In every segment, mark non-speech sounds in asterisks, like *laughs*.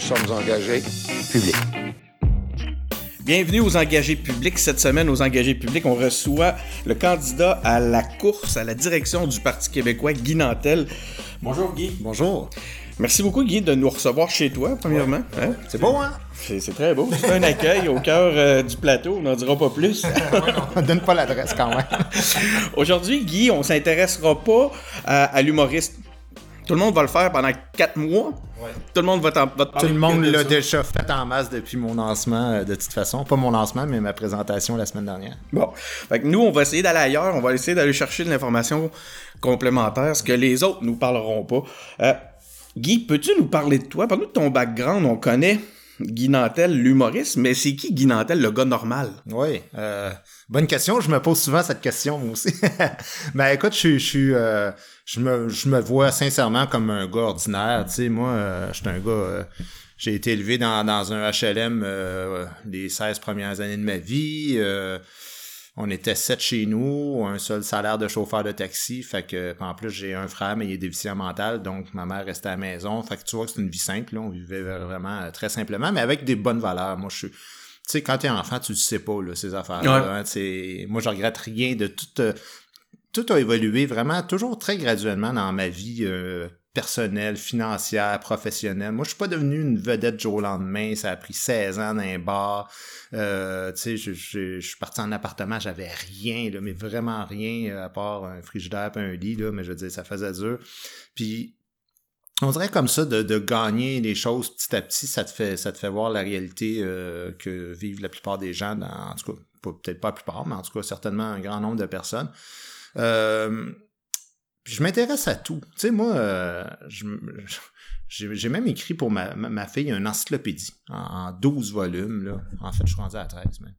Nous sommes engagés publics. Bienvenue aux engagés publics. Cette semaine, aux engagés publics, on reçoit le candidat à la course, à la direction du Parti québécois, Guy Nantel. Bonjour Guy. Bonjour. Merci beaucoup Guy de nous recevoir chez toi, premièrement. Hein? C'est beau, hein? C'est très beau. C'est un accueil au cœur euh, du plateau, on n'en dira pas plus. *laughs* on *laughs* donne pas l'adresse quand même. Aujourd'hui, Guy, on s'intéressera pas à, à l'humoriste. Tout le monde va le faire pendant quatre mois. Tout le monde va, t'en- va Tout le monde l'a déjà fait en masse depuis mon lancement, euh, de toute façon. Pas mon lancement, mais ma présentation la semaine dernière. Bon. Fait que nous, on va essayer d'aller ailleurs. On va essayer d'aller chercher de l'information complémentaire, ce que les autres nous parleront pas. Euh, Guy, peux-tu nous parler de toi? Parle-nous de ton background. On connaît Guy Nantel, l'humoriste, mais c'est qui Guy Nantel, le gars normal? Oui. euh, bonne question. Je me pose souvent cette question, aussi. *laughs* ben écoute, je. Je, euh, je, me, je me vois sincèrement comme un gars ordinaire. Tu sais, moi, euh, je suis un gars. euh, j'ai été élevé dans, dans un HLM euh, les 16 premières années de ma vie. On était sept chez nous, un seul salaire de chauffeur de taxi. Fait que, en plus, j'ai un frère, mais il est déficient mental, donc ma mère restait à la maison. Fait que tu vois que c'est une vie simple, là. On vivait vraiment euh, très simplement, mais avec des bonnes valeurs. Moi, je suis. Tu sais, quand t'es enfant, tu le sais pas, là, ces affaires-là. Ouais. hein. C'est- moi, je regrette rien de tout. euh, tout a évolué vraiment, toujours très graduellement dans ma vie euh, personnelle, financière, professionnelle. Moi, je suis pas devenu une vedette du jour au lendemain. Ça a pris 16 ans dans un bar. Euh, tu sais, je, je- je suis parti en appartement, j'avais rien, là, mais vraiment rien, euh, à part un frigidaire et un lit, là, mais je veux dire, ça faisait dur. Puis, on dirait comme ça, de, de gagner les choses petit à petit, ça te fait, ça te fait voir la réalité euh, que vivent la plupart des gens, dans, en tout cas, peut-être pas la plupart, mais en tout cas, certainement un grand nombre de personnes. Euh, je m'intéresse à tout. Tu sais, moi, euh, j'ai même écrit pour ma, ma, fille une encyclopédie en, en 12 volumes. Là. En fait, je suis rendu à 13. Mais,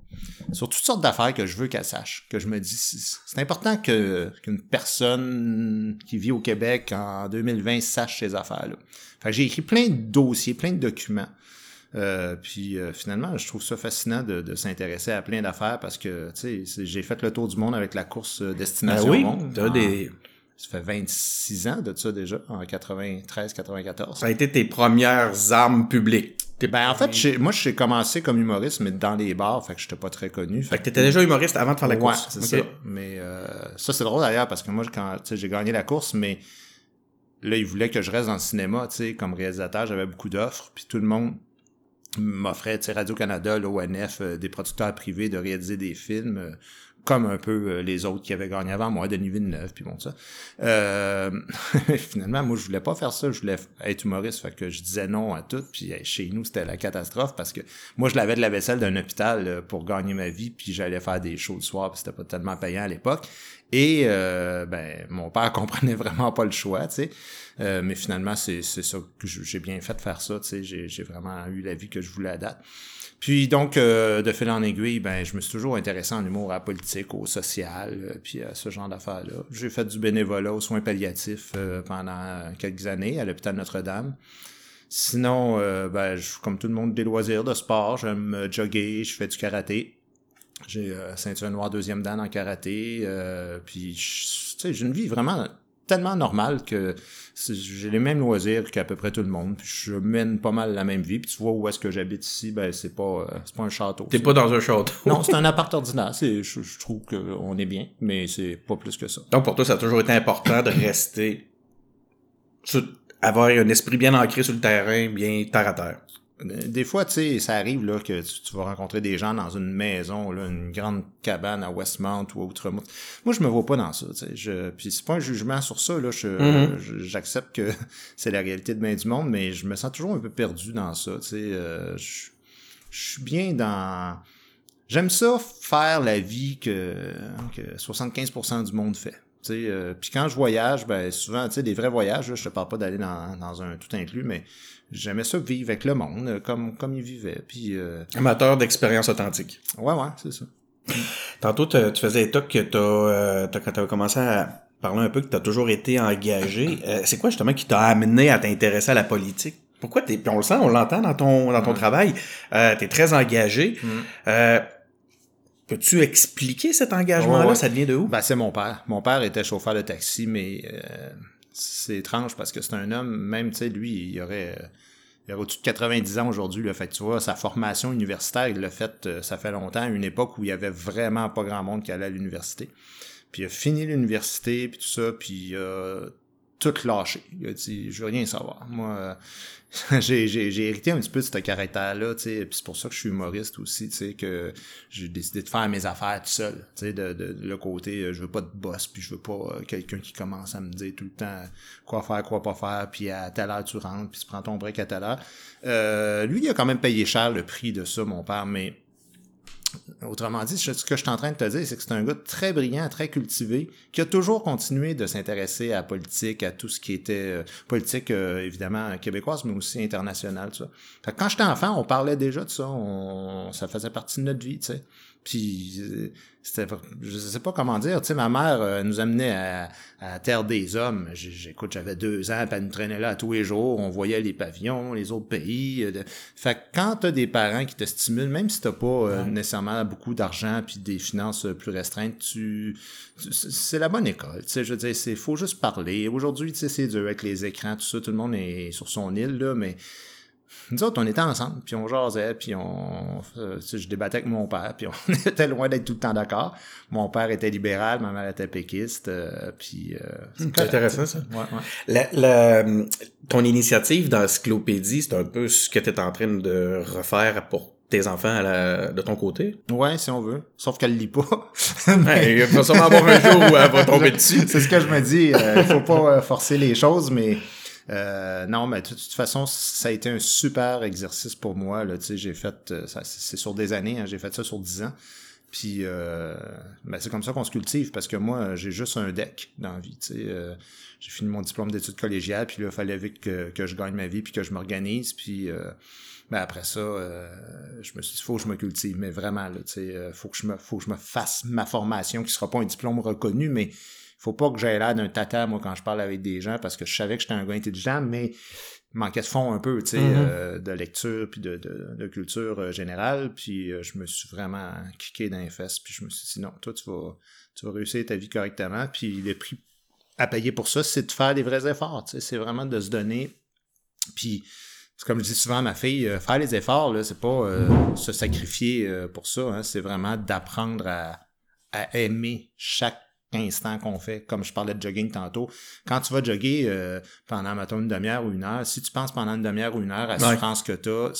sur toutes sortes d'affaires que je veux qu'elle sache. Que je me dis, c'est important qu'une personne qui vit au Québec en 2020 sache ces affaires-là. Fait que j'ai écrit plein de dossiers, plein de documents. Euh, puis euh, finalement, je trouve ça fascinant de, de s'intéresser à plein d'affaires parce que, tu sais, c'est- j'ai fait le tour du monde avec la course Destination Ben oui, Monde. t'as En- des... Ça fait 26 ans de ça déjà, en 93-94. Ça a été tes premières armes publiques. Ben en fait, j'ai- moi j'ai commencé comme humoriste, mais dans les bars, fait que j'étais pas très connu. Fait que t'étais déjà humoriste avant de faire la Ouais, course. c'est ça. Mais euh, ça, c'est drôle d'ailleurs, parce que moi, quand tu sais, j'ai gagné la course, mais là, ils voulaient que je reste dans le cinéma, tu sais, comme réalisateur, j'avais beaucoup d'offres, puis tout le monde m'offrait, tu sais, Radio-Canada, l'ONF, euh, des producteurs privés de réaliser des films, euh, comme un peu euh, les autres qui avaient gagné avant moi, Denis Villeneuve, puis bon, ça. Euh, *laughs* finalement, moi, je voulais pas faire ça, je voulais être humoriste, fait que je disais non à tout, puis chez nous, c'était la catastrophe, parce que moi, je l'avais de la vaisselle d'un hôpital euh, pour gagner ma vie, puis j'allais faire des shows le soir, puis c'était pas tellement payant à l'époque. Et euh, ben mon père *laughs* comprenait vraiment pas le choix, tu sais. Euh, mais finalement, c'est ça que j'ai bien fait de faire ça, tu sais. J'ai vraiment eu la vie que je voulais à date. Puis donc, euh, de fil en aiguille, ben je me suis toujours intéressé en humour, à la politique, au social, euh, puis à ce genre d'affaires-là. J'ai fait du bénévolat aux soins palliatifs euh, pendant quelques années à l'hôpital Notre-Dame. Sinon, euh, ben, je, comme tout le monde, des loisirs de sport. J'aime euh, jogger, je fais du karaté. J'ai euh, ceinture noire deuxième dan en karaté. puis, tu sais, j'ai une vie vraiment tellement normale que j'ai les mêmes loisirs qu'à peu près tout le monde. Puis je mène pas mal la même vie. Puis tu vois où est-ce que j'habite ici, ben c'est pas euh, c'est pas un château. T'es pas dans un château. Non, c'est un *laughs* appart ordinaire. C'est, je, je trouve qu'on est bien, mais c'est pas plus que ça. Donc pour toi, ça a toujours été important de rester sur- avoir un esprit bien ancré sur le terrain, bien terre à terre. Des fois, tu sais, ça arrive là que tu, tu vas rencontrer des gens dans une maison, là, une grande cabane à Westmount ou à Outremont. Moi, je me vois pas dans ça, tu sais. Je, puis c'est pas un jugement sur ça, là. Mhm. je- j'accepte que *laughs* c'est la réalité de bien du monde, mais je me sens toujours un peu perdu dans ça, tu sais. euh, je, je suis bien dans... J'aime ça faire la vie que, que 75% du monde fait. Euh, puis quand je voyage, ben souvent, tu sais, des vrais voyages, là, je te parle pas d'aller dans, dans un tout inclus, mais j'aimais ça vivre avec le monde, euh, comme, comme ils vivaient. Puis, euh, Amateur d'expérience authentique. ouais, ouais, c'est ça. Tantôt, tu faisais état que t'as, euh, t'as- quand t'as commencé à parler un peu que t'as toujours été engagé. Euh, c'est quoi justement qui t'a amené à t'intéresser à la politique? Pourquoi t'es, puis on le sent, on l'entend dans ton, dans ton Mm. travail, euh, t'es très engagé. Mm. Euh, peux-tu expliquer cet engagement-là? Ouais, ouais. Ça devient de où? Ben, c'est mon père. Mon père était chauffeur de taxi, mais euh, c'est étrange parce que c'est un homme, même, tu sais, lui, il aurait... euh, il a au-dessus de 90 ans aujourd'hui. Fait que tu vois, sa formation universitaire, il l'a fait, euh, ça fait longtemps, une époque où il y avait vraiment pas grand monde qui allait à l'université. Puis il a fini l'université, puis tout ça, puis euh, tout lâché. Il a dit, je veux rien savoir. Moi, euh, *laughs* j'ai, hérité un petit peu de ce caractère-là, tu sais, puis c'est pour ça que je suis humoriste aussi, tu sais, que j'ai décidé de faire mes affaires tout seul, tu sais, de, de, le côté, euh, je veux pas de boss, puis je veux pas euh, quelqu'un qui commence à me dire tout le temps quoi faire, quoi pas faire, puis à telle heure tu rentres, puis tu prends ton break à telle heure. Euh, lui, il a quand même payé cher le prix de ça, mon père, mais Autrement dit, ce que je suis en train de te dire, c'est que c'est un gars très brillant, très cultivé, qui a toujours continué de s'intéresser à la politique, à tout ce qui était euh, politique, euh, évidemment, québécoise, mais aussi internationale, ça. quand j'étais enfant, on parlait déjà de ça, on, ça faisait partie de notre vie, tu sais. Puis euh, c'était je sais pas comment dire, tu sais ma mère euh, nous amenait à, à Terre des hommes. J'écoute, j'avais deux ans, puis elle nous traînait là tous les jours, on voyait les pavillons, les autres pays. Fait que quand t'as des parents qui te stimulent, même si t'as pas nécessairement beaucoup d'argent puis des finances plus restreintes, tu, c'est la bonne école. Tu sais, je veux dire, c'est faut juste parler. Aujourd'hui, tu sais, c'est dur avec les écrans, tout ça, tout le monde est sur son île là, mais nous autres, on était ensemble, puis on jasait, puis on, euh, je débattais avec mon père, puis *laughs* on était loin d'être tout le temps d'accord. Mon père était libéral, ma mère était péquiste, euh, puis... Euh, c'est intéressant, ça. Ouais, ouais. La, ton initiative d'encyclopédie, c'est un peu ce que tu es en train de refaire pour tes enfants à la, de ton côté? Ouais, si on veut. Sauf qu'elle lit pas. *laughs* mais... il va sûrement avoir un jour où elle va tomber dessus. C'est ce que je me dis. Il faut pas forcer les choses, mais euh, non, mais de toute façon, ça a été un super exercice pour moi. Là, j'ai fait, euh, c'est sur des années, hein, j'ai fait ça sur dix ans. Puis, euh, ben, c'est comme ça qu'on se cultive, parce que moi, j'ai juste un deck dans la vie. Euh, j'ai fini mon diplôme d'études collégiales, puis là, il fallait vite que, que je gagne ma vie, puis que je m'organise. Puis, euh, ben, après ça, je me suis dit, faut que je me cultive, mais vraiment, là, faut que je me, faut que je me fasse ma formation, qui sera pas un diplôme reconnu, mais faut pas que j'aie l'air d'un tata, moi, quand je parle avec des gens, parce que je savais que j'étais un gars intelligent, mais manquait de fond un peu, tu sais, Mm-hmm. euh, de lecture, puis de, de, de culture euh, générale, puis euh, je me suis vraiment kické dans les fesses, puis je me suis dit, non, toi, tu vas, tu vas réussir ta vie correctement, puis le prix à payer pour ça, c'est de faire des vrais efforts, tu sais, c'est vraiment de se donner, puis c'est comme je dis souvent à ma fille, faire les efforts, là, c'est pas se sacrifier pour ça, hein, c'est vraiment d'apprendre à, à aimer chaque instant qu'on fait, comme je parlais de jogging tantôt. Quand tu vas jogger euh, pendant, mettons, une demi-heure ou une heure, si tu penses pendant une demi-heure ou une heure à la Ouais. souffrance que tu as,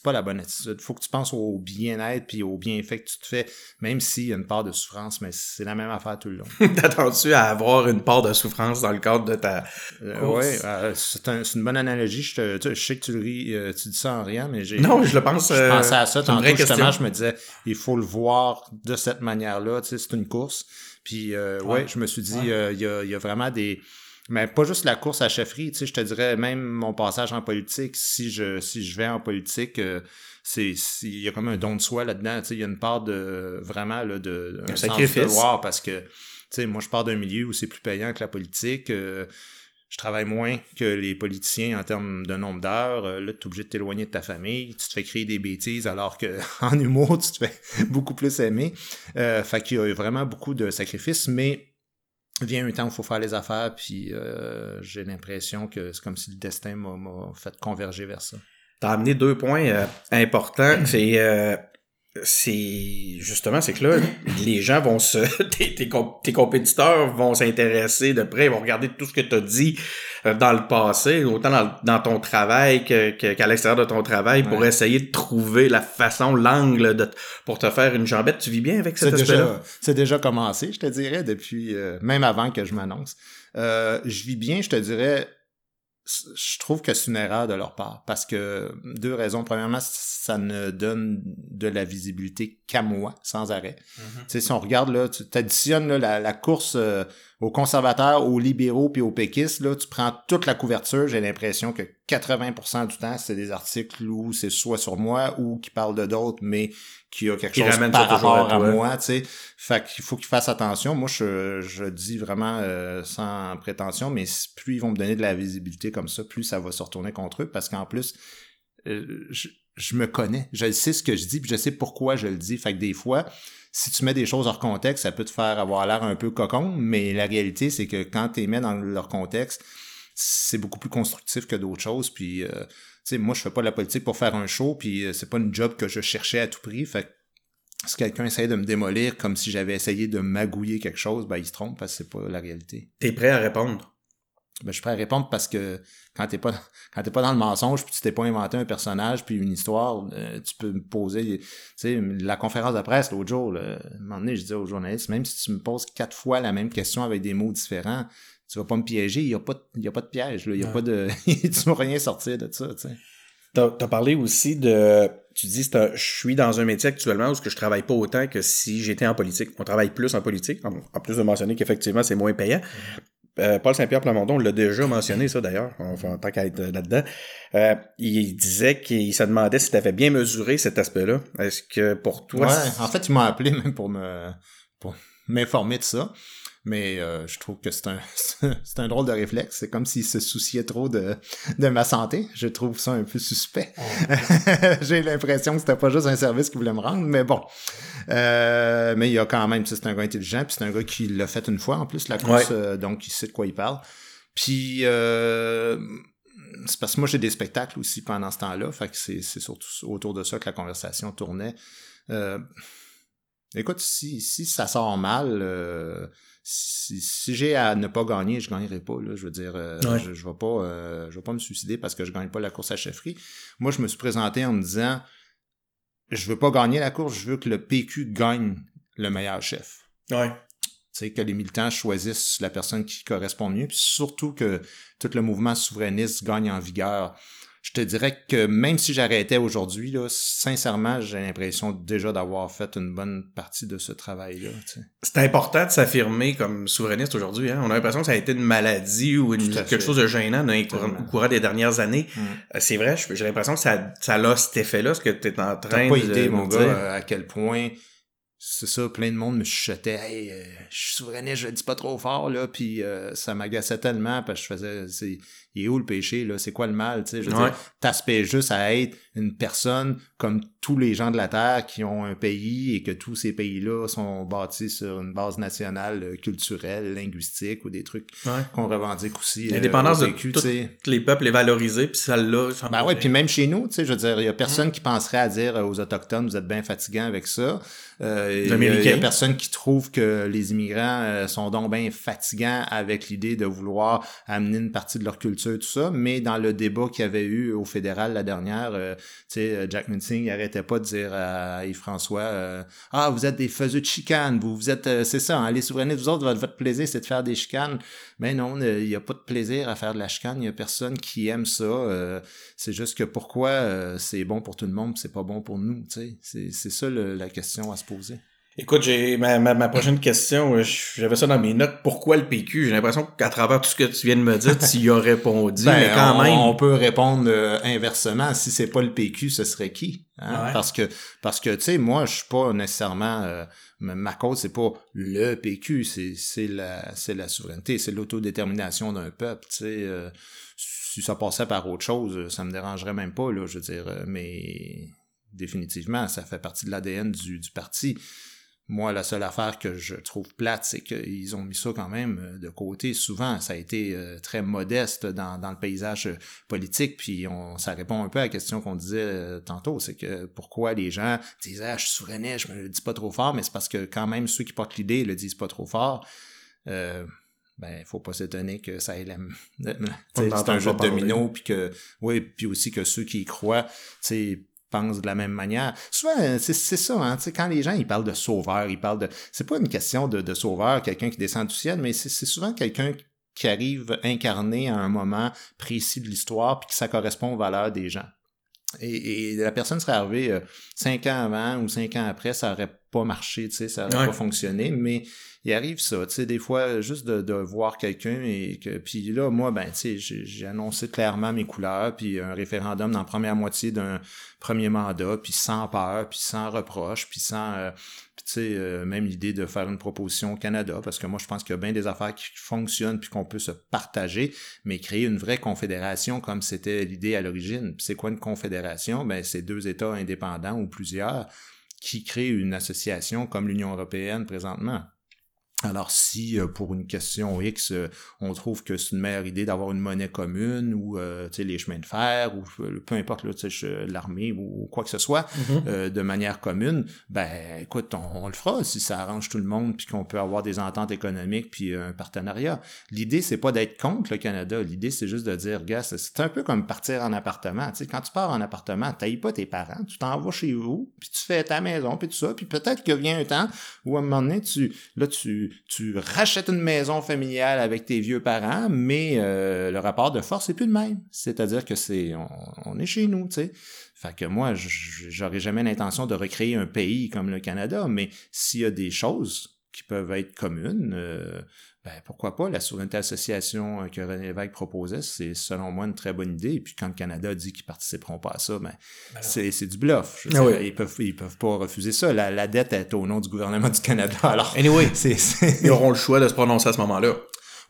c'est pas la bonne attitude. faut que tu penses au bien-être puis au bienfait que tu te fais, même s'il y a une part de souffrance, mais c'est la même affaire tout le long. *laughs* T'attends-tu à avoir une part de souffrance dans le cadre de ta... Euh, ouais, euh, c'est un- c'est une bonne analogie. Je, te, tu je sais que tu, le ris, euh, tu dis ça en riant, mais j'ai... Non, je le pense... Je euh, pensais à ça tantôt, justement, je me disais, il faut le voir de cette manière-là, tu sais, c'est une course. Puis, ouais. Ouais. je me suis dit, il y, a, il y a vraiment des... Mais pas juste la course à chefferie, tu sais, je te dirais, même mon passage en politique, si je si je vais en politique, euh, c'est il y a comme un don de soi là-dedans, tu sais, il y a une part de, vraiment, là, de... Un sens sacrifice. devoir, parce que, tu sais, moi, je pars d'un milieu où c'est plus payant que la politique, euh, je travaille moins que les politiciens en termes de nombre d'heures. Euh, là, tu es obligé de t'éloigner de ta famille. Tu te fais créer des bêtises alors que *laughs* en humour, tu te fais *laughs* beaucoup plus aimer. Euh, fait qu'il y a vraiment beaucoup de sacrifices, mais vient un temps où il faut faire les affaires, puis euh, j'ai l'impression que c'est comme si le destin m'a fait converger vers ça. T'as amené deux points euh, importants. C'est euh, c'est justement c'est que là les gens vont se *laughs* tes, tes, comp- tes compétiteurs vont s'intéresser de près, ils vont regarder tout ce que tu as dit euh, dans le passé, autant dans, dans ton travail que- qu'à l'extérieur de ton travail pour essayer de trouver la façon, l'angle de pour te faire une jambette. Tu vis bien avec cet aspect-là? déjà, c'est déjà commencé, je te dirais, depuis euh, même avant que je m'annonce. Euh, je vis bien, je te dirais. Je trouve que c'est une erreur de leur part parce que deux raisons. Premièrement, ça ne donne de la visibilité qu'à moi, sans arrêt. Tu sais, si on regarde là, tu additionnes là, la, la course euh, aux conservateurs, aux libéraux puis aux péquistes, là, tu prends toute la couverture, j'ai l'impression que 80% du temps, c'est des articles où c'est soit sur moi ou qui parlent de d'autres, mais qui a quelque Qui chose par à rapport à, toi. moi, tu sais. Fait qu'il faut qu'ils fassent attention. Moi, je, je dis vraiment euh, sans prétention, mais plus ils vont me donner de la visibilité comme ça, plus ça va se retourner contre eux, parce qu'en plus, euh, je, je me connais. Je sais ce que je dis, puis je sais pourquoi je le dis. Fait que des fois, si tu mets des choses hors contexte, ça peut te faire avoir l'air un peu cocon, mais la réalité, c'est que quand tu les mets dans leur contexte, c'est beaucoup plus constructif que d'autres choses. Puis, euh, sais, moi, je fais pas de la politique pour faire un show, puis euh, c'est pas une job que je cherchais à tout prix. Fait si quelqu'un essaie de me démolir comme si j'avais essayé de magouiller quelque chose, ben il se trompe parce que c'est pas la réalité. T'es prêt à répondre? Ben, je suis prêt à répondre parce que quand t'es pas *laughs* quand t'es pas dans le mensonge puis tu t'es pas inventé un personnage puis une histoire euh, tu peux me poser tu sais la conférence de presse l'autre jour là, à un moment donné je disais aux journalistes même si tu me poses quatre fois la même question avec des mots différents tu vas pas me piéger il y a pas il y a pas de piège là. il y a Ouais. pas de *laughs* tu vas rien sortir de ça tu sais T'as as parlé aussi de. Tu dis, je suis dans un métier actuellement où ce que je travaille pas autant que si j'étais en politique. On travaille plus en politique, en, en plus de mentionner qu'effectivement c'est moins payant. Euh, Paul Saint-Pierre Plamondon l'a déjà mentionné, ça d'ailleurs, enfin, en tant qu'à être là-dedans. Euh, il disait qu'il se demandait si tu avais bien mesuré cet aspect-là. Est-ce que pour toi. ouais en fait ils m'ont appelé même pour me pour m'informer de ça mais euh, je trouve que c'est un *laughs* c'est un drôle de réflexe. C'est comme s'ils se souciaient trop de de ma santé. Je trouve ça un peu suspect. *laughs* J'ai l'impression que c'était pas juste un service qu'ils voulaient me rendre mais bon. Euh, mais il y a quand même c'est un gars intelligent puis c'est un gars qui l'a fait une fois en plus la course Ouais. euh, donc il sait de quoi il parle. Puis euh, c'est parce que moi j'ai des spectacles aussi pendant ce temps-là fait que c'est c'est surtout autour de ça que la conversation tournait. Euh, Écoute, si, si ça sort mal, euh, si, si j'ai à ne pas gagner, je gagnerai pas. Là, je veux dire, euh, Ouais. je, je vais pas, euh, je vais pas me suicider parce que je gagne pas la course à chefferie. Moi, je me suis présenté en me disant, je veux pas gagner la course, je veux que le PQ gagne le meilleur chef. Ouais. Que les militants choisissent la personne qui correspond mieux, puis surtout que tout le mouvement souverainiste gagne en vigueur. Je te dirais que même si j'arrêtais aujourd'hui, là, sincèrement, j'ai l'impression déjà d'avoir fait une bonne partie de ce travail-là. tu sais. C'est important de s'affirmer comme souverainiste aujourd'hui. Hein? On a l'impression que ça a été une maladie ou une- quelque fait. chose de gênant dans les au courant des dernières années. Mm. Euh, C'est vrai, j'ai l'impression que ça, ça a cet effet-là, ce que tu es en train pas de idée, mon gars, dire. à quel point c'est ça, plein de monde me chuchotait Hey, euh, je suis souverainiste, je le dis pas trop fort, là, puis euh, ça m'agaçait tellement parce que je faisais il est où le péché, là? C'est quoi le mal? Tu sais, je veux Ouais. dire, t'aspires juste à être une personne comme tous les gens de la Terre qui ont un pays et que tous ces pays-là sont bâtis sur une base nationale, euh, culturelle, linguistique ou des trucs Ouais. qu'on revendique aussi. euh, L'indépendance au de sais. Les peuples les valoriser, puis ça Ben me- ouais, puis même chez nous, tu sais, je veux dire, il y a personne Mm. qui penserait à dire euh, aux Autochtones, vous êtes bien fatigants avec ça. Euh, il y a- y, personne qui trouve que les immigrants euh, sont donc bien fatigants avec l'idée de vouloir amener une partie de leur culture, Mais dans le débat qu'il y avait eu au fédéral la dernière, euh, euh, Jack Minsing il arrêtait pas de dire à Yves-François, euh, ah, vous êtes des faiseux de chicanes, vous, vous êtes, euh, c'est ça, hein, les souverainistes, vous autres, votre, votre plaisir, c'est de faire des chicanes. Mais non, euh, il n'y a pas de plaisir à faire de la chicane, il y a personne qui aime ça. c'est juste que pourquoi c'est bon pour tout le monde, c'est pas bon pour nous. C'est, ça la question à se poser. Écoute, j'ai ma, ma, ma prochaine question, euh, j'avais ça dans mes notes. Pourquoi le PQ? J'ai l'impression qu'à travers tout ce que tu viens de me dire, tu y as répondu, Ben, mais quand on, même. on peut répondre euh, inversement. Si c'est pas le PQ, ce serait qui hein? Ouais. Parce que parce que tu sais, moi, je suis pas nécessairement euh, ma cause, c'est pas le PQ, c'est c'est la c'est la souveraineté, c'est l'autodétermination d'un peuple. Tu sais, euh, si ça passait par autre chose, ça me dérangerait même pas là. Je veux dire, mais définitivement, ça fait partie de l'ADN du, du parti. Moi, la seule affaire que je trouve plate, c'est qu'ils ont mis ça quand même euh, de côté. Souvent, ça a été euh, très modeste dans, dans le paysage politique, puis on, ça répond un peu à la question qu'on disait euh, tantôt, c'est que pourquoi les gens disent « Ah, je suis souverainiste, je me le dis pas trop fort », mais c'est parce que quand même ceux qui portent l'idée le disent pas trop fort. Euh, ben, faut pas s'étonner que ça ait la... *laughs* c'est un jeu de domino, puis que... Oui, puis aussi que ceux qui y croient, tu sais, pensent de la même manière. Souvent, euh, c'est ça, hein, quand les gens ils parlent de sauveur, ils parlent de... C'est pas une question de, de sauveur, quelqu'un qui descend du ciel, mais c'est c'est souvent quelqu'un qui arrive incarné à un moment précis de l'histoire, puis que ça correspond aux valeurs des gens. Et, et la personne serait arrivée euh, cinq ans avant ou cinq ans après, ça aurait pas marché, tu sais, ça aurait Ouais. pas fonctionné, mais il arrive ça, tu sais, des fois, juste de, de voir quelqu'un et que, puis là, moi, ben, tu sais, j'ai j'ai annoncé clairement mes couleurs, puis un référendum dans la première moitié d'un premier mandat, puis sans peur, puis sans reproche, puis sans, euh, puis tu sais, euh, même l'idée de faire une proposition au Canada, parce que moi, je pense qu'il y a bien des affaires qui fonctionnent, puis qu'on peut se partager, mais créer une vraie confédération comme c'était l'idée à l'origine. C'est quoi une confédération? Ben, c'est deux États indépendants ou plusieurs qui créent une association comme l'Union européenne présentement. Alors si euh, pour une question X, euh, on trouve que c'est une meilleure idée d'avoir une monnaie commune ou euh, les chemins de fer ou peu importe l'armée ou quoi que ce soit Mhm. de manière commune, ben écoute, on, on, le fera si ça arrange tout le monde puis qu'on peut avoir des ententes économiques puis un partenariat. L'idée c'est pas d'être contre le Canada, l'idée c'est juste de dire gars, c'est un peu comme partir en appartement, tu sais quand tu pars en appartement, t'ailles pas tes parents, tu t'en vas chez vous, puis tu fais ta maison puis tout ça, puis peut-être que vient un temps où à un moment donné tu là tu tu, rachètes une maison familiale avec tes vieux parents, mais euh, le rapport de force est plus le même. C'est-à-dire que c'est on, on, est chez nous, tu sais. Fait que moi, j'aurais jamais l'intention de recréer un pays comme le Canada, mais s'il y a des choses qui peuvent être communes, euh, ben pourquoi pas? La souveraineté association que René Lévesque proposait, c'est selon moi une très bonne idée. Et puis quand le Canada dit qu'ils participeront pas à ça, ben, ben c'est du bluff. Je ah oui. Ils peuvent ils peuvent pas refuser ça. La, la, dette est au nom du gouvernement du Canada. *laughs* Alors anyway, *laughs* c'est ils auront le choix de se prononcer à ce moment-là.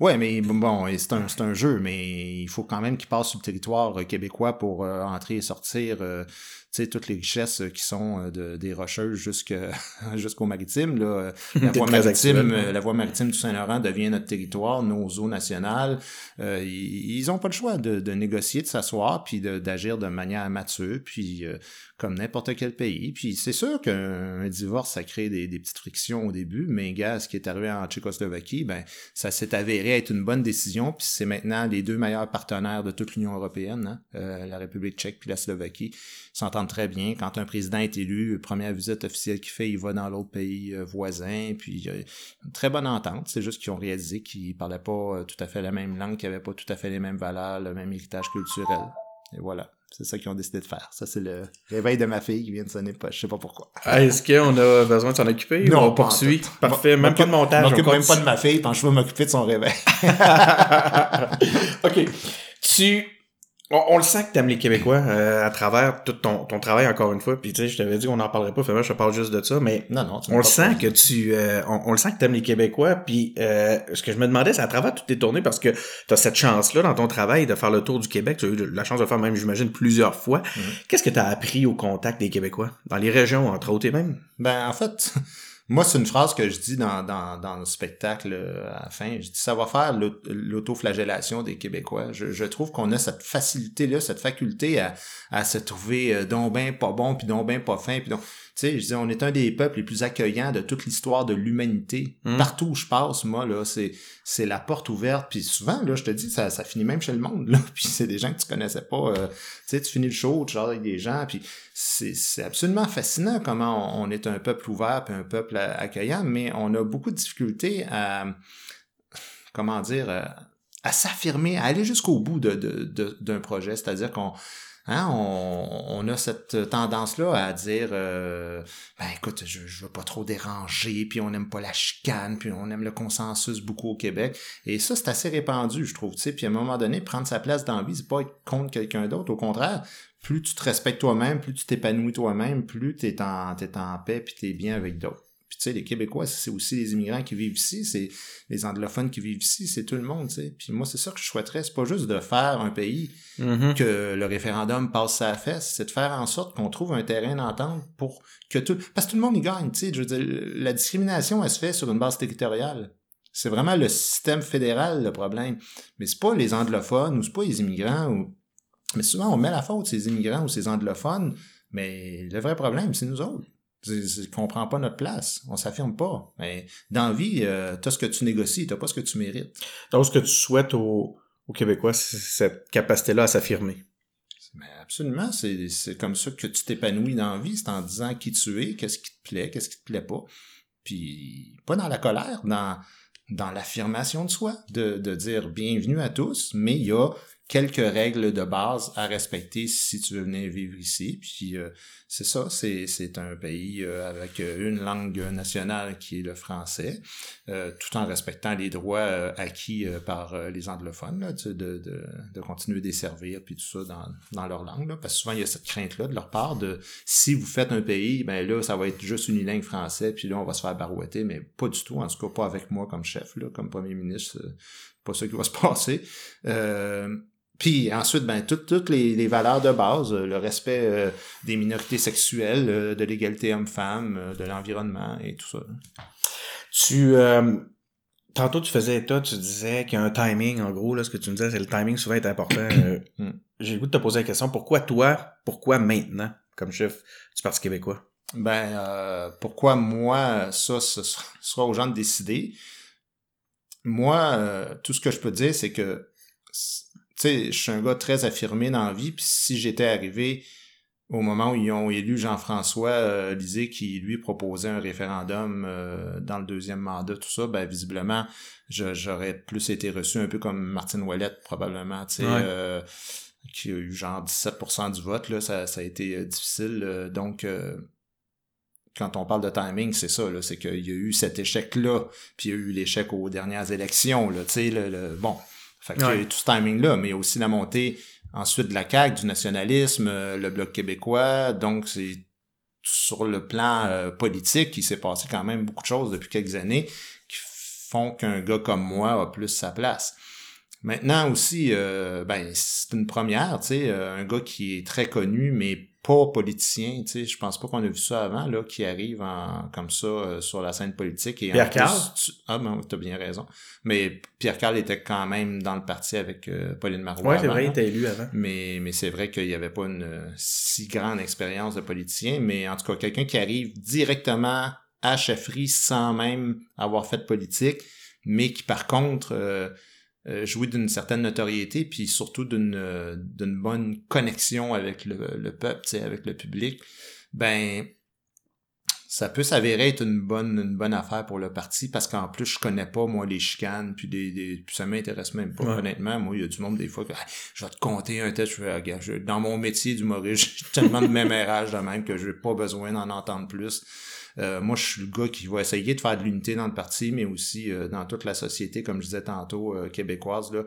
Ouais, mais bon, c'est un, un jeu, mais il faut quand même qu'ils passent sur le territoire québécois pour euh, entrer et sortir. Euh, sais, toutes les richesses qui sont euh, de, des rocheuses *laughs* jusqu'au maritime. Là. *laughs* La, voie maritime, la voie maritime du Saint-Laurent devient notre territoire, nos eaux nationales. Euh, ils n'ont pas le choix de, de négocier, de s'asseoir, puis d'agir de, manière mature, puis euh, comme n'importe quel pays. Puis c'est sûr qu'un divorce, ça crée des, des, petites frictions au début, mais gars, ce qui est arrivé en Tchécoslovaquie, ben ça s'est avéré être une bonne décision, puis c'est maintenant les deux meilleurs partenaires de toute l'Union européenne, hein, euh, la République tchèque puis la Slovaquie, s'entendent très bien. Quand un président est élu, première visite officielle qu'il fait, il va dans l'autre pays euh, voisin, puis euh, une très bonne entente. C'est juste qu'ils ont réalisé qu'ils parlaient pas euh, tout à fait la même langue, qu'ils avaient pas tout à fait les mêmes valeurs, le même héritage culturel. Et voilà. C'est ça qu'ils ont décidé de faire. Ça, c'est le réveil de ma fille qui vient de sonner. Pas, je sais pas pourquoi. Ah, Est-ce qu'on a besoin de s'en occuper? Non, on poursuit. Parfait. Même pas de montage. Je m'occupe même pas de ma fille, tant je vais m'occuper de son réveil. *laughs* OK. Tu on, on, le sent que t'aimes les Québécois euh, à travers tout ton, ton travail encore une fois. Puis tu sais, je t'avais dit qu'on n'en parlerait pas, finalement je te parle juste de ça, mais non, non, on le sent que tu euh, on, on, le sent que t'aimes les Québécois. Puis euh, ce que je me demandais, c'est à travers toutes tes tournées, parce que t'as cette chance-là dans ton travail de faire le tour du Québec. Tu as eu la chance de le faire même, j'imagine, plusieurs fois. Mm-hmm. Qu'est-ce que t'as appris au contact des Québécois? Dans les régions, entre autres, et même? Ben en fait. *laughs* Moi, c'est une phrase que je dis dans, dans, dans le spectacle à la fin. Je dis ça va faire l'autoflagellation des Québécois. Je, je trouve qu'on a cette facilité-là, cette faculté à, à se trouver euh, donc ben pas bon, puis donc ben pas fin, puis donc... Tu sais, je dis, on est un des peuples les plus accueillants de toute l'histoire de l'humanité. Mm. Partout où je passe, moi, là, c'est, c'est la porte ouverte. Puis souvent, là, je te dis, ça, ça finit même chez le monde, là. *laughs* Puis c'est des gens que tu connaissais pas. Euh, tu sais, tu finis le show, tu genre avec des gens. Puis c'est, absolument fascinant comment on, est un peuple ouvert puis un peuple accueillant. Mais on a beaucoup de difficultés à, à s'affirmer, à aller jusqu'au bout de, de, d'un projet. C'est-à-dire qu'on Hein, on, a cette tendance-là à dire euh, ben écoute, je, je veux pas trop déranger, puis on n'aime pas la chicane, puis on aime le consensus beaucoup au Québec. Et ça, c'est assez répandu, je trouve. Puis à un moment donné, prendre sa place dans la vie, c'est pas être contre quelqu'un d'autre. Au contraire, plus tu te respectes toi-même, plus tu t'épanouis toi-même, plus tu es en, t'es en paix, puis tu es bien avec d'autres. Puis tu sais, les Québécois, c'est aussi les immigrants qui vivent ici, c'est les anglophones qui vivent ici, c'est tout le monde, tu sais. Puis moi, c'est ça que je souhaiterais, c'est pas juste de faire un pays Mm-hmm. que le référendum passe sa fesse, c'est de faire en sorte qu'on trouve un terrain d'entente pour que tout... Parce que tout le monde y gagne, tu sais. Je veux dire, la discrimination, elle se fait sur une base territoriale. C'est vraiment le système fédéral le problème. Mais c'est pas les anglophones ou c'est pas les immigrants ou... Mais souvent, on met la faute ces immigrants ou ces anglophones, mais le vrai problème, c'est nous autres. On comprend pas notre place, on s'affirme pas. Mais dans la vie, euh, t'as ce que tu négocies, t'as pas ce que tu mérites. Donc, ce que tu souhaites aux, aux Québécois, c'est cette capacité-là à s'affirmer. Mais absolument, c'est comme ça que tu t'épanouis dans la vie, c'est en disant qui tu es, qu'est-ce qui te plaît, qu'est-ce qui te plaît pas. Puis pas dans la colère, dans, dans l'affirmation de soi, de, de dire bienvenue à tous, mais il y a quelques règles de base à respecter si tu veux venir vivre ici. Puis euh, c'est ça, c'est, un pays euh, avec une langue nationale qui est le français, euh, tout en respectant les droits euh, acquis euh, par euh, les anglophones, là, de, de, de continuer à servir puis tout ça dans, dans leur langue. Là, parce que souvent, il y a cette crainte-là de leur part de si vous faites un pays, ben là, ça va être juste unilingue français, puis là, on va se faire barouetter, mais pas du tout, en tout cas pas avec moi comme chef, là, comme premier ministre, pas ça qui va se *laughs* passer. Euh, puis ensuite, ben, toutes, toutes les, les, valeurs de base, le respect euh, des minorités sexuelles, euh, de l'égalité homme-femme, euh, de l'environnement et tout ça. Tu, euh, tantôt, tu faisais état, tu disais qu'il y a un timing, en gros, là, ce que tu me disais, c'est le timing souvent est important. *coughs* Euh. J'ai le goût de te poser la question, pourquoi toi, pourquoi maintenant, comme chef du Parti québécois? Ben, euh, pourquoi moi, ça, ce sera aux gens de décider. Moi, euh, tout ce que je peux dire, c'est que, sais, je suis un gars très affirmé dans la vie, puis si j'étais arrivé au moment où ils ont élu Jean-François euh, Lisée, qui lui proposait un référendum euh, dans le deuxième mandat, tout ça, ben visiblement, j'aurais plus été reçu un peu comme Martine Ouellette, probablement, tu sais, Ouais. euh, qui a eu genre 17% du vote, là, ça, ça a été euh, difficile, donc... quand on parle de timing, c'est ça, là, c'est qu'il y a eu cet échec-là, puis il y a eu l'échec aux dernières élections, là, tu sais, le, le- bon, fait qu'il y a tout ce timing-là, mais il y a aussi la montée ensuite de la CAQ, du nationalisme, euh, le Bloc québécois, donc c'est sur le plan euh, politique, il s'est passé quand même beaucoup de choses depuis quelques années qui font qu'un gars comme moi a plus sa place. Maintenant aussi, euh, ben c'est une première, tu sais, un gars qui est très connu, mais pas politicien, tu sais, je pense pas qu'on a vu ça avant, là, qui arrive en, comme ça euh, sur la scène politique. Et en Pierre Carl? tu- Ah, ben, t'as bien raison. Mais Pierre Carl était quand même dans le parti avec euh, Pauline Marois. Ouais, c'est vrai, il était élu avant. Mais, mais c'est vrai qu'il n'y avait pas une euh, si grande expérience de politicien, mais en tout cas, quelqu'un qui arrive directement à chefferie sans même avoir fait de politique, mais qui par contre euh, jouit d'une certaine notoriété, puis surtout d'une euh, d'une bonne connexion avec le, le peuple, tu sais, avec le public, ben ça peut s'avérer être une bonne une bonne affaire pour le parti parce qu'en plus je connais pas moi les chicanes puis des, des puis ça m'intéresse même pas Ouais. honnêtement moi il y a du monde des fois que Ah, je vais te compter un test je fais, regarde, je- dans mon métier d'humoriste j'ai tellement de *laughs* mémérage de même que j'ai pas besoin d'en entendre plus Euh, moi je suis le gars qui va essayer de faire de l'unité dans le parti mais aussi euh, dans toute la société comme je disais tantôt euh, québécoise là.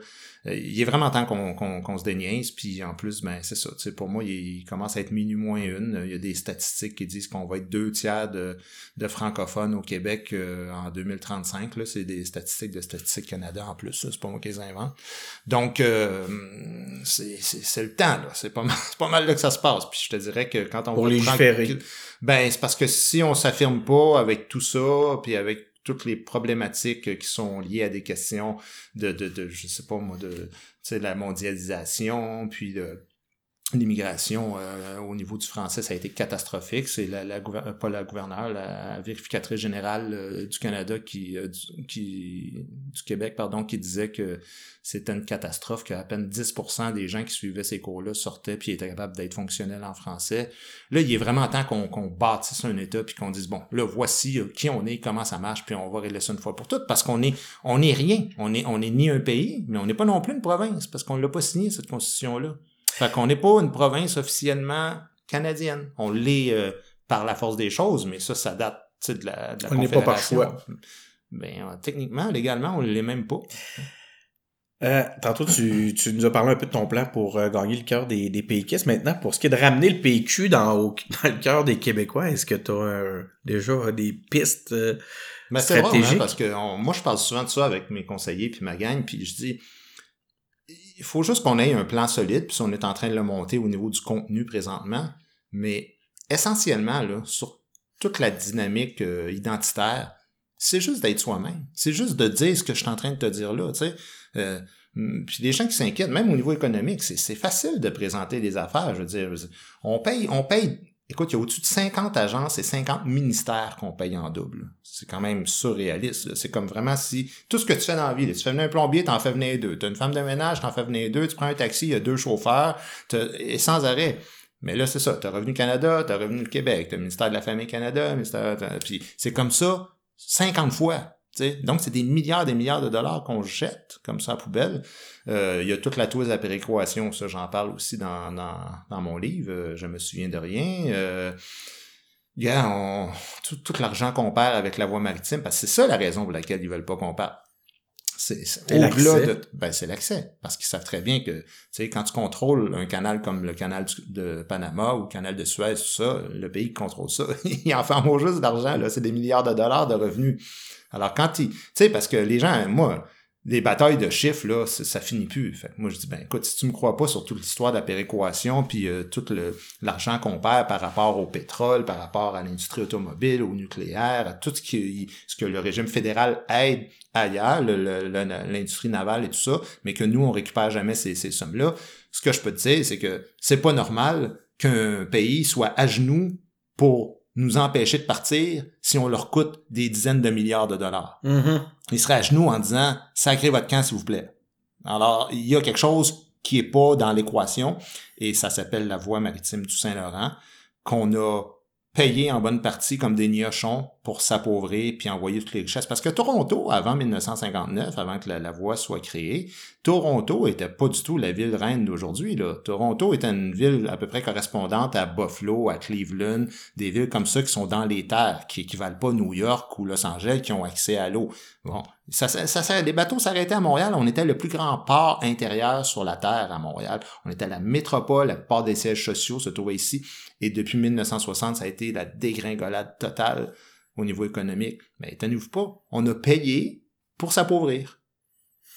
Euh, il est vraiment temps qu'on se déniaise puis en plus ben c'est ça pour moi il, il commence à être minuit moins une. Il y a des statistiques qui disent qu'on va être deux tiers de, de francophones au Québec euh, en 2035 là. C'est des statistiques de Statistique Canada en plus c'est pas moi qui les invente. Donc euh, c'est le temps là. C'est pas *laughs* mal c'est pas mal là que ça se passe. Puis je te dirais que quand on Pour va légiférer. prendre- ben c'est parce que si on s'affirme pas avec tout ça puis avec toutes les problématiques qui sont liées à des questions de, de, de je sais pas moi, de la mondialisation, puis de l'immigration euh, au niveau du français, ça a été catastrophique. C'est la, la euh, pas la gouverneure, la vérificatrice générale euh, du Canada qui, euh, du, qui du Québec, pardon, qui disait que c'était une catastrophe, qu'à peine 10% des gens qui suivaient ces cours-là sortaient puis étaient capables d'être fonctionnels en français. Là, il est vraiment temps qu'on bâtisse un État puis qu'on dise bon, là voici qui on est, comment ça marche, puis on va régler ça une fois pour toutes parce qu'on est on est rien, on est on est ni un pays, mais on n'est pas non plus une province parce qu'on l'a pas signé cette constitution là. Fait qu'on n'est pas une province officiellement canadienne. On l'est euh, par la force des choses, mais ça ça date de la, de la On n'est pas par choix. Ben euh, techniquement, légalement, on l'est même pas. Euh, tantôt, tu, tu nous as parlé un peu de ton plan pour euh, gagner le cœur des, des PQistes. Maintenant, pour ce qui est de ramener le PQ dans, au- dans le cœur des Québécois, est-ce que tu as déjà des pistes? euh, Mais c'est vrai, hein, parce que on- moi, je parle souvent de ça avec mes conseillers puis ma gang, puis je dis, il faut juste qu'on ait un plan solide, puis on est en train de le monter au niveau du contenu présentement, mais essentiellement, là, sur toute la dynamique euh, identitaire, c'est juste d'être soi-même. C'est juste de dire ce que je suis en train de te dire là, tu sais. Euh, puis des gens qui s'inquiètent, même au niveau économique, c'est c'est facile de présenter des affaires. Je veux dire, on paye, on paye. Écoute, il y a au-dessus de 50 agences et 50 ministères qu'on paye en double. C'est quand même surréaliste. C'est comme vraiment si tout ce que tu fais dans la vie, là, tu fais venir un plombier, t'en fais venir deux. T'as une femme de ménage, t'en fais venir deux. Tu prends un taxi, il y a deux chauffeurs, et sans arrêt. Mais là, c'est ça. T'as Revenu Canada, t'as Revenu Québec, t'as le ministère de la Famille Canada, le ministère... Puis c'est comme ça 50 fois. Donc, c'est des milliards et des milliards de dollars qu'on jette comme ça à la poubelle. Euh, Il y a toute la toise à péréquation, ça j'en parle aussi dans, dans, dans mon livre, euh, Je me souviens de rien. Euh, gars, on, tout, tout l'argent qu'on perd avec la voie maritime, parce que c'est ça la raison pour laquelle ils veulent pas qu'on perde. C'est au-delà l'accès. de ben c'est l'accès parce qu'ils savent très bien que tu sais quand tu contrôles un canal comme le canal de Panama ou le canal de Suez tout ça le pays qui contrôle ça *laughs* il en fait en juste d'argent là c'est des milliards de dollars de revenus alors quand ils tu sais parce que les gens moi les batailles de chiffres, là, ça, finit plus. Fait moi, je dis, ben écoute, si tu me crois pas sur toute l'histoire de la péréquation, puis euh, tout l'argent qu'on perd par rapport au pétrole, par rapport à l'industrie automobile, au nucléaire, à tout ce, qui, ce que le régime fédéral aide ailleurs, le- le- le- l'industrie navale et tout ça, mais que nous, on récupère jamais ces, ces sommes-là, ce que je peux te dire, c'est que c'est pas normal qu'un pays soit à genoux pour nous empêcher de partir si on leur coûte des dizaines de milliards de dollars Mhm. il serait à genoux en disant sacrez votre camp s'il vous plaît. Alors, il y a quelque chose qui est pas dans l'équation et ça s'appelle la voie maritime du Saint-Laurent qu'on a payé en bonne partie comme des niochons pour s'appauvrir puis envoyer toutes les richesses. Parce que Toronto, avant 1959, avant que la, voie soit créée, Toronto était pas du tout la ville reine d'aujourd'hui. Toronto était une ville à peu près correspondante à Buffalo, à Cleveland, des villes comme ça qui sont dans les terres, qui équivalent pas New York ou Los Angeles, qui ont accès à l'eau. Bon, ça, ça, ça- les bateaux s'arrêtaient à Montréal. On était le plus grand port intérieur sur la terre à Montréal. On était la métropole, la plupart des sièges sociaux se trouvaient ici. Et depuis 1960, ça a été la dégringolade totale au niveau économique. Mais tenez-vous pas, on a payé pour s'appauvrir.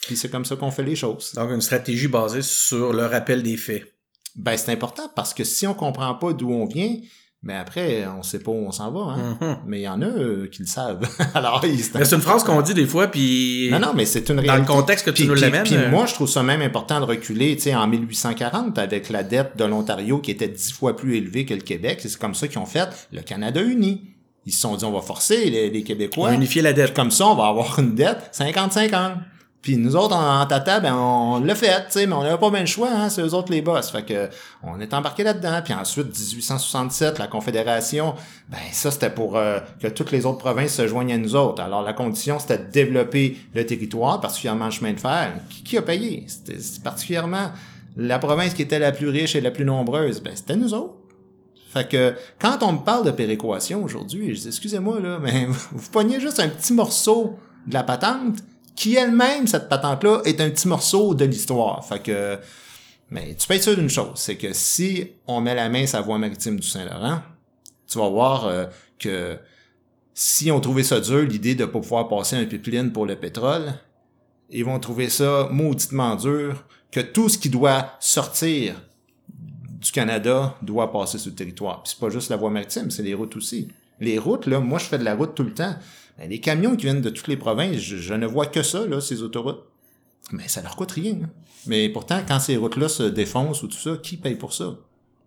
Puis c'est comme ça qu'on fait les choses. Donc, une stratégie basée sur le rappel des faits. Ben, c'est important parce que si on comprend pas d'où on vient, ben après, on sait pas où on s'en va. Hein? Mhm. Mais il y en a euh, qui le savent. *laughs* Alors, ils Mais c'est une phrase qu'on dit des fois, puis Non, non, mais c'est une dans réalité. le contexte que tu Puis, nous l'amènes. puis euh, moi, je trouve ça même important de reculer, tu sais, en 1840, avec la dette de l'Ontario qui était dix fois plus élevée que le Québec. C'est comme ça qu'ils ont fait le Canada uni. Ils se sont dit, on va forcer les, les Québécois. on a unifié la dette. Comme ça, on va avoir une dette 50-50. Puis nous autres, en, tata, ben, on l'a fait, tu sais, mais on n'avait pas bien le choix, hein, c'est eux autres les boss. Fait que, on est embarqué là-dedans. Puis ensuite, 1867, la Confédération, ben, ça, c'était pour euh, que toutes les autres provinces se joignent à nous autres. Alors, la condition, c'était de développer le territoire, particulièrement le chemin de fer. Qui, qui a payé? C'était c'était particulièrement la province qui était la plus riche et la plus nombreuse. Ben, c'était nous autres. Fait que quand on me parle de péréquation aujourd'hui, je dis excusez-moi là, mais *laughs* vous pognez juste un petit morceau de la patente qui elle-même cette patente-là est un petit morceau de l'histoire. Fait que mais tu peux être sûr d'une chose, c'est que si on met la main sur la voie maritime du Saint-Laurent, tu vas voir euh, que si on trouvait ça dur, l'idée de pas pouvoir passer un pipeline pour le pétrole, ils vont trouver ça mauditement dur que tout ce qui doit sortir du Canada doit passer sur le territoire. Puis c'est pas juste la voie maritime, c'est les routes aussi. Les routes, là, moi je fais de la route tout le temps. Ben, les camions qui viennent de toutes les provinces, je, ne vois que ça, là, ces autoroutes. Mais ça leur coûte rien. hein. Mais pourtant, quand ces routes-là se défoncent ou tout ça, qui paye pour ça?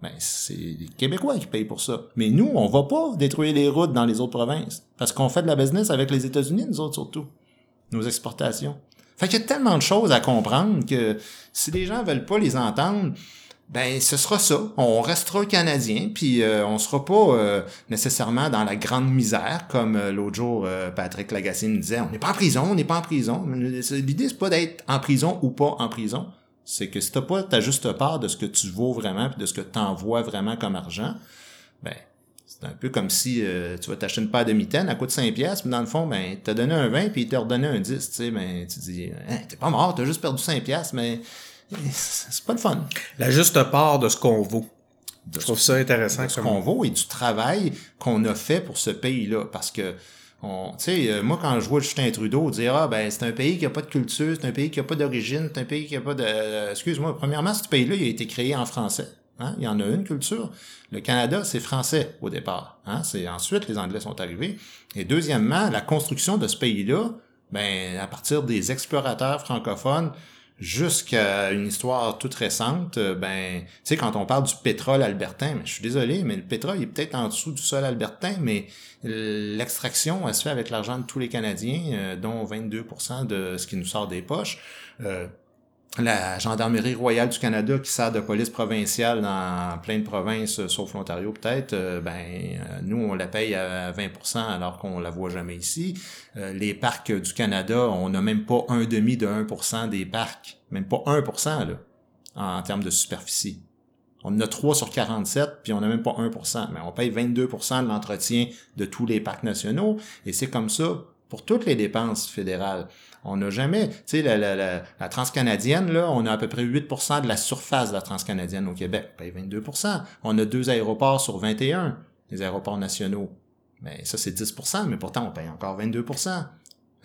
Ben, c'est les Québécois qui payent pour ça. Mais nous, on va pas détruire les routes dans les autres provinces. Parce qu'on fait de la business avec les États-Unis, nous autres surtout. Nos exportations. Fait qu'il y a tellement de choses à comprendre que si les gens veulent pas les entendre, ben ce sera ça. On restera canadien, puis euh, on sera pas euh, nécessairement dans la grande misère, comme euh, l'autre jour euh, Patrick Lagacé nous disait. On n'est pas en prison, on n'est pas en prison. L'idée c'est pas d'être en prison ou pas en prison. C'est que si t'as pas ta juste part de ce que tu vaux vraiment, puis de ce que t'envoies vraiment comme argent, ben c'est un peu comme si euh, tu vas t'acheter une paire de mitaines, à coûte 5 pièces, mais dans le fond, ben, t'as donné un 20 puis il t'a redonné un 10, tu sais, ben, tu dis, Hein, t'es pas mort, t'as juste perdu 5 pièces, mais c'est pas le fun. La juste part de ce qu'on vaut. De Je trouve ça intéressant. ce qu'on vaut et du travail qu'on a fait pour ce pays-là. Parce que, on, tu sais, euh, moi, quand je vois Justin Trudeau dire, ah, ben, c'est un pays qui a pas de culture, c'est un pays qui a pas d'origine, c'est un pays qui a pas de, euh, excuse-moi, premièrement, ce pays-là, il a été créé en français. Hein? Il y en a une culture. Le Canada, c'est français au départ. Hein? C'est ensuite les Anglais sont arrivés. Et deuxièmement, la construction de ce pays-là, ben à partir des explorateurs francophones jusqu'à une histoire toute récente, euh, ben tu sais quand on parle du pétrole albertain, je suis désolé, mais le pétrole est peut-être en dessous du sol albertain, mais l'extraction elle se fait avec l'argent de tous les Canadiens, euh, dont 22% de ce qui nous sort des poches. Euh, la gendarmerie royale du Canada qui sert de police provinciale dans plein de provinces, euh, sauf l'Ontario peut-être, euh, ben euh, nous on la paye à 20% alors qu'on la voit jamais ici. Les parcs du Canada, on n'a même pas un demi de 1% des parcs, même pas 1% là, en, termes de superficie. On en a 3 sur 47, puis on n'a même pas 1%, mais on paye 22% de l'entretien de tous les parcs nationaux, et c'est comme ça pour toutes les dépenses fédérales. On n'a jamais, tu sais, la, la, la, la transcanadienne, là, on a à peu près 8% de la surface de la transcanadienne au Québec. On paye 22%. On a deux aéroports sur 21, les aéroports nationaux. Mais ça, c'est 10%, mais pourtant, on paye encore 22%. Ça,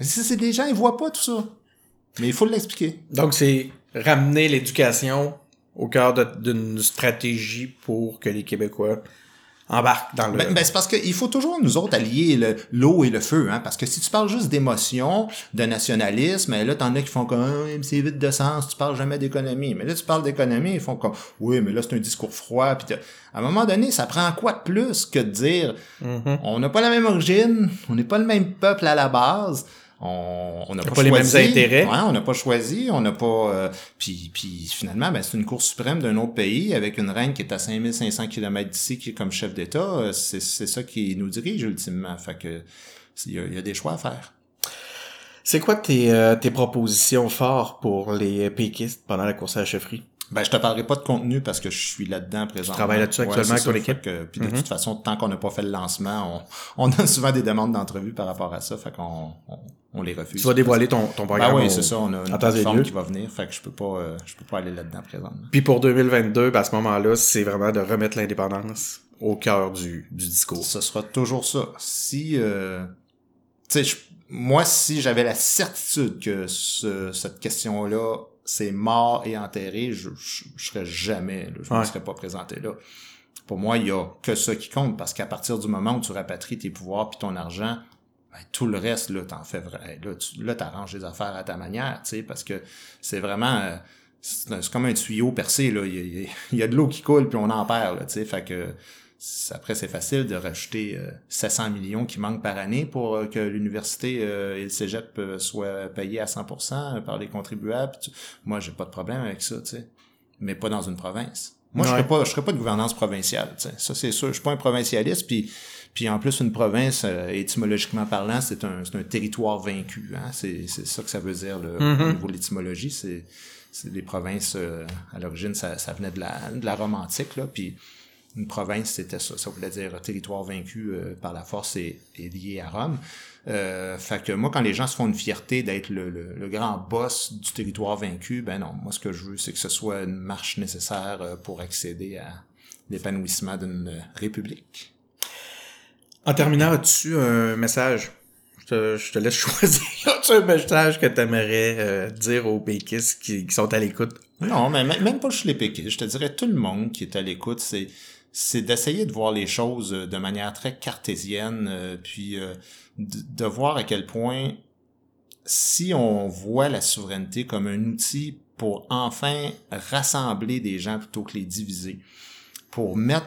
c'est des gens, ils voient pas tout ça. Mais il faut l'expliquer. Donc, c'est ramener l'éducation au cœur d'une stratégie pour que les Québécois embarquent dans le... Ben, ben, c'est parce qu'il faut toujours nous autres allier le- l'eau et le feu, hein, parce que si tu parles juste d'émotion, de nationalisme, ben là t'en as qui font comme Ah, c'est vide de sens, tu parles jamais d'économie. Mais là tu parles d'économie, ils font comme oui, mais là c'est un discours froid. Puis à un moment donné, ça prend quoi de plus que de dire Mhm. on n'a pas la même origine, on n'est pas le même peuple à la base. On on n'a pas, pas les mêmes choisi. intérêts. Ouais, on n'a pas choisi, on n'a pas... euh, puis, puis finalement, ben, c'est une cour suprême d'un autre pays avec une reine qui est à 5500 km d'ici, qui est comme chef d'État. Euh, C'est c'est ça qui nous dirige ultimement. Fait que il y, a- il y a des choix à faire. C'est quoi tes, euh, tes propositions fortes pour les péquistes pendant la course à la chefferie? Ben, je te parlerai pas de contenu parce que je suis là-dedans présentement. travailles là-dessus actuellement avec ton ça. équipe? Fait que- puis de Mhm. toute façon, tant qu'on n'a pas fait le lancement, on, on a *laughs* souvent des demandes d'entrevue par rapport à ça. Fait qu'on on, on les refuse. Tu vas dévoiler ton, ton Ben programme. oui, au- c'est ça. On a une plateforme qui va venir. Fait que je peux pas, euh, je peux pas aller là-dedans présentement. Puis pour 2022, ben, à ce moment-là, c'est vraiment de remettre l'indépendance au cœur du, du discours. Ce sera toujours ça. Si, euh, tu sais, moi, si j'avais la certitude que ce- cette question-là, c'est mort et enterré, je, je, je serais jamais, là, je ne Ouais. serais pas présenté là. Pour moi, il y a que ça qui compte, parce qu'à partir du moment où tu rapatries tes pouvoirs puis ton argent, ben, tout le reste, là, t'en fais vrai. Là, tu là, t'arranges les affaires à ta manière, tu sais, parce que c'est vraiment, euh, c'est comme un tuyau percé, là. Il y a, il y *laughs* de l'eau qui coule puis on en perd, là, tu sais. Fait que, après, c'est facile de rajouter euh, 700 millions qui manquent par année pour euh, que l'université euh, et le cégep euh, soient payés à 100% par les contribuables. Moi, j'ai pas de problème avec ça, tu sais. Mais pas dans une province. Moi, je serais pas, je serais pas de gouvernance provinciale, tu sais. Ça, c'est sûr. Je suis pas un provincialiste, puis puis en plus, une province, euh, étymologiquement parlant, c'est un, c'est un territoire vaincu. Hein? C'est, c'est ça que ça veut dire le, Mhm. au niveau de l'étymologie. C'est, c'est des provinces, euh, à l'origine, ça, ça venait de la, de la Rome antique. Là, puis une province, c'était ça. Ça voulait dire territoire vaincu euh, par la force et, et lié à Rome. Euh, fait que moi, quand les gens se font une fierté d'être le, le, le grand boss du territoire vaincu, ben non, moi ce que je veux, c'est que ce soit une marche nécessaire euh, pour accéder à l'épanouissement d'une république. En terminant, as-tu un message? Je te, je te laisse *laughs* choisir. as-tu un message que tu aimerais dire aux péquistes qui, qui sont à l'écoute? Non, mais même pas juste les péquistes. Je te dirais tout le monde qui est à l'écoute, c'est c'est d'essayer de voir les choses euh, de manière très cartésienne, euh, puis euh, de, voir à quel point si on voit la souveraineté comme un outil pour enfin rassembler des gens plutôt que les diviser, pour mettre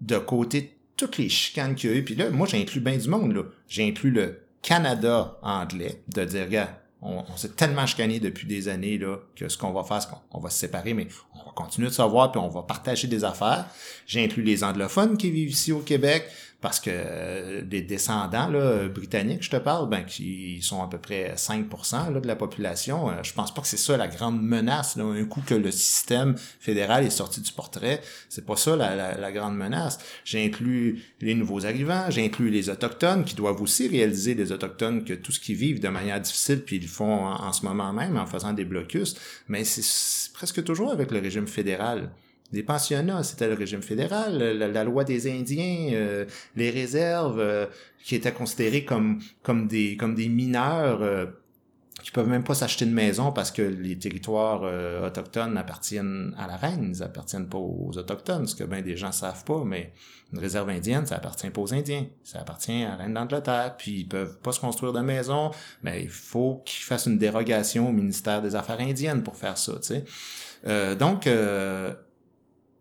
de côté toutes les chicanes qu'il y a eu, puis là, moi j'inclus bien du monde, là. J'inclus le Canada anglais, de dire, gars, on, s'est tellement chicané depuis des années là que ce qu'on va faire, c'est qu'on on va se séparer, mais on va continuer de savoir puis on va partager des affaires. J'ai inclus les anglophones qui vivent ici au Québec parce que euh, les descendants là, britanniques, je te parle, ben qui sont à peu près 5% là, de la population. Euh, je pense pas que c'est ça la grande menace. Là, un coup que le système fédéral est sorti du portrait, c'est pas ça la, la, la grande menace. J'ai inclus les nouveaux arrivants, j'ai inclus les autochtones qui doivent aussi réaliser les autochtones que tout ce qu'ils vivent de manière difficile, puis ils le font en, en ce moment même en faisant des blocus, mais c'est presque toujours avec le régime fédéral. Les pensionnats, c'était le régime fédéral, la, loi des Indiens, euh, les réserves euh, qui étaient considérées comme comme des comme des mineurs euh, qui peuvent même pas s'acheter une maison parce que les territoires euh, autochtones appartiennent à la reine, ils appartiennent pas aux autochtones, ce que bien des gens savent pas, mais une réserve indienne, ça appartient pas aux Indiens, ça appartient à la reine d'Angleterre, puis ils peuvent pas se construire de maison, mais il faut qu'ils fassent une dérogation au ministère des Affaires indiennes pour faire ça, tu sais. Donc,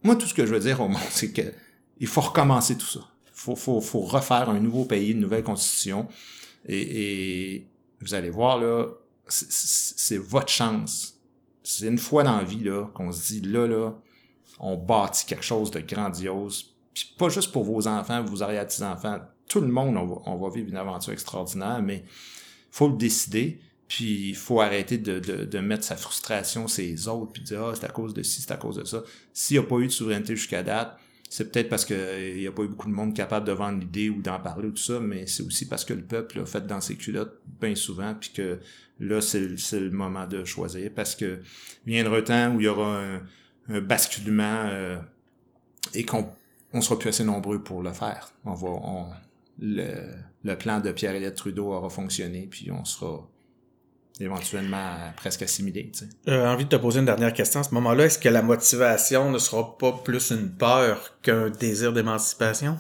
moi, tout ce que je veux dire au monde, *laughs* c'est que il faut recommencer tout ça. Faut, faut, faut refaire un nouveau pays, une nouvelle constitution. Et, et vous allez voir, là, c'est votre chance. C'est une fois dans la vie, là, qu'on se dit, là, là, on bâtit quelque chose de grandiose. Puis pas juste pour vos enfants, vos arrière-petits-enfants. Tout le monde, on va, on va vivre une aventure extraordinaire, mais faut le décider. Puis il faut arrêter de, de, de mettre sa frustration sur les autres, puis dire Ah, c'est à cause de ci, c'est à cause de ça. S'il n'y a pas eu de souveraineté jusqu'à date, c'est peut-être parce qu'il n'y a pas eu beaucoup de monde capable de vendre l'idée ou d'en parler ou tout ça, mais c'est aussi parce que le peuple a fait dans ses culottes bien souvent, puis que là, c'est le moment de choisir, parce que viendra un temps où il y aura un, un basculement euh, et qu'on on sera plus assez nombreux pour le faire. On va, on, le, le plan de Pierre-Éliott Trudeau aura fonctionné, puis on sera éventuellement presque assimilé. Tu sais. J'ai envie de te poser une dernière question. À ce moment-là, est-ce que la motivation ne sera pas plus une peur qu'un désir d'émancipation?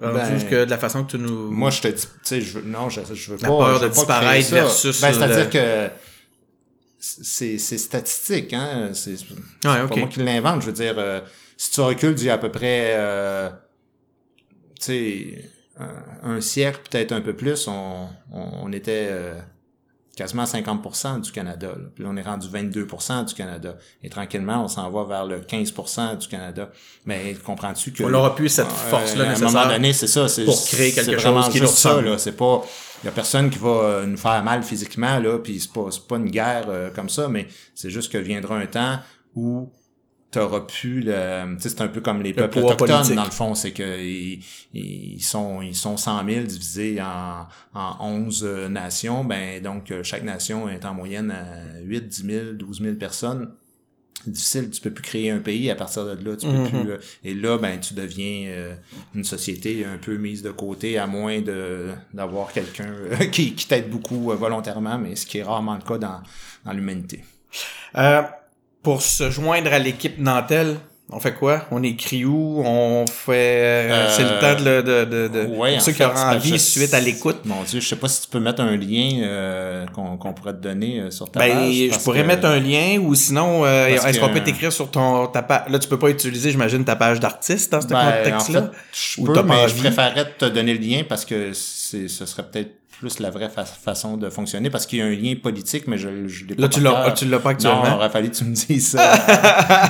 Rendu Ben, que de la façon que tu nous... Moi, je te dis, tu sais, je veux, non, je, je veux La pas. peur je de disparaître versus Ben, le- c'est-à-dire que c'est c'est statistique, hein. C'est pas moi qui l'invente. Je veux dire, euh, si tu recules d'il y a à peu près, euh, tu sais, un, un siècle, peut-être un peu plus, on, on, on était euh, quasiment à 50% du Canada. là. Puis là, on est rendu 22% du Canada. Et tranquillement, on s'en va vers le 15% du Canada. Mais comprends-tu que... On n'aura plus cette Euh, force-là À un nécessaire. moment donné, c'est ça. c'est- pour créer quelque chose qui nous ressemble. là. C'est pas... Il y a personne qui va euh, nous faire mal physiquement, là, puis c'est pas, c'est pas une guerre euh, comme ça, mais c'est juste que viendra un temps où t'auras pu le... C'est un peu comme les peuples autochtones, politique. dans le fond. C'est que ils, ils sont ils sont 100 000 divisés en, en 11 euh, nations. Ben, donc, euh, chaque nation est en moyenne à 8, 10 000, 12 000 personnes difficile, tu peux plus créer un pays à partir de là, tu peux Mhm. plus euh, et là ben tu deviens euh, une société un peu mise de côté à moins de d'avoir quelqu'un euh, *laughs* qui, qui t'aide beaucoup euh, volontairement mais ce qui est rarement le cas dans dans l'humanité. Euh, pour se joindre à l'équipe Nantel, on fait quoi? On écrit où? On fait... Euh, c'est le temps de... de, de, de- ouais, pour en ceux qui fait, auront parce envie suite à l'écoute. Mon dieu, je sais pas si tu peux mettre un lien euh, qu'on pourrait te donner euh, sur ta Ben, page. je pourrais que- mettre un lien ou sinon, euh, est-ce qu'on peut t'écrire sur ton ta page? Là, tu peux pas utiliser, j'imagine, ta page d'artiste dans ce Ben, en contexte-là? fait, je Ou peux, t'as pas mais je préférerais te donner le lien parce que c'est, ce serait peut-être plus la vraie fa- façon de fonctionner parce qu'il y a un lien politique, mais je, je l'ai pas Là, tu l'as, cœur. tu l'as pas Non, il actuellement? aurait fallu que tu me dises ça. *laughs*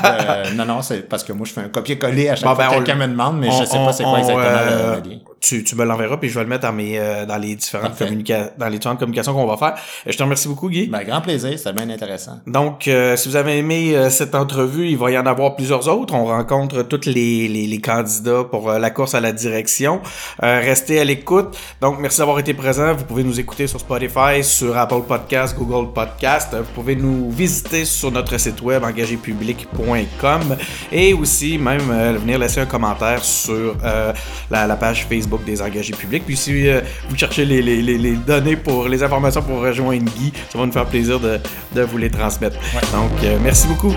Euh, non, non, c'est parce que moi, je fais un copier-coller à chaque Bon, fois ben, que quelqu'un me demande, mais on- je sais pas c'est quoi exactement euh, le, le lien. Tu, tu me l'enverras puis je vais le mettre dans mes euh, dans les différentes Parfait. communica- dans les différentes communications qu'on va faire. Je te remercie beaucoup, Guy. Ben, grand plaisir, c'était bien intéressant. Donc, euh, si vous avez aimé euh, cette entrevue, il va y en avoir plusieurs autres. On rencontre tous les, les, les candidats pour euh, la course à la direction. Euh, restez à l'écoute. Donc, merci d'avoir été présent. Vous pouvez nous écouter sur Spotify, sur Apple Podcast, Google Podcast. Vous pouvez nous visiter sur notre site web engagépublic.com et aussi même venir laisser un commentaire sur euh, la, la page Facebook des engagés publics. Puis si euh, vous cherchez les, les, les, les données pour les informations pour rejoindre Guy, ça va nous faire plaisir de, de vous les transmettre. Donc, euh, merci beaucoup.